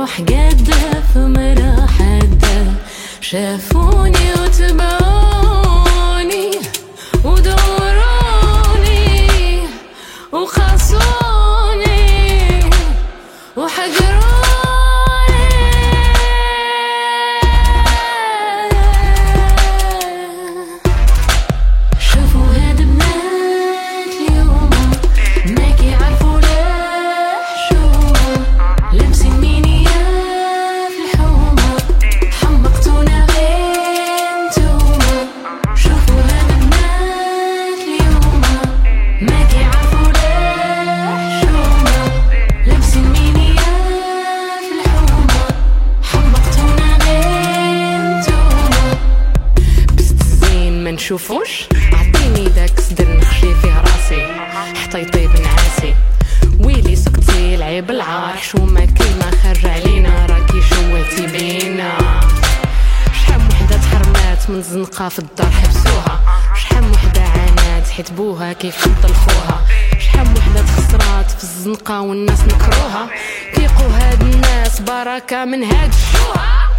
روح قدة في مرة حدة شافوني وتبعوني ودوروني وخاصوني وحقروني. نشوفوش عطيني داك صدر نخشي فيه راسي حتى يطيب نعاسي. ويلي سكتي العيب العار حشومة كلمة خرج علينا راكي شوهتي بينا. شحال وحدة تحرمات من زنقة في الدار حبسوها. شحال وحدة عانات حيت بوها كيف خوها شحال وحدة تخسرات في الزنقة والناس نكروها. فيقوا هاد الناس بركة من هاد الشوها.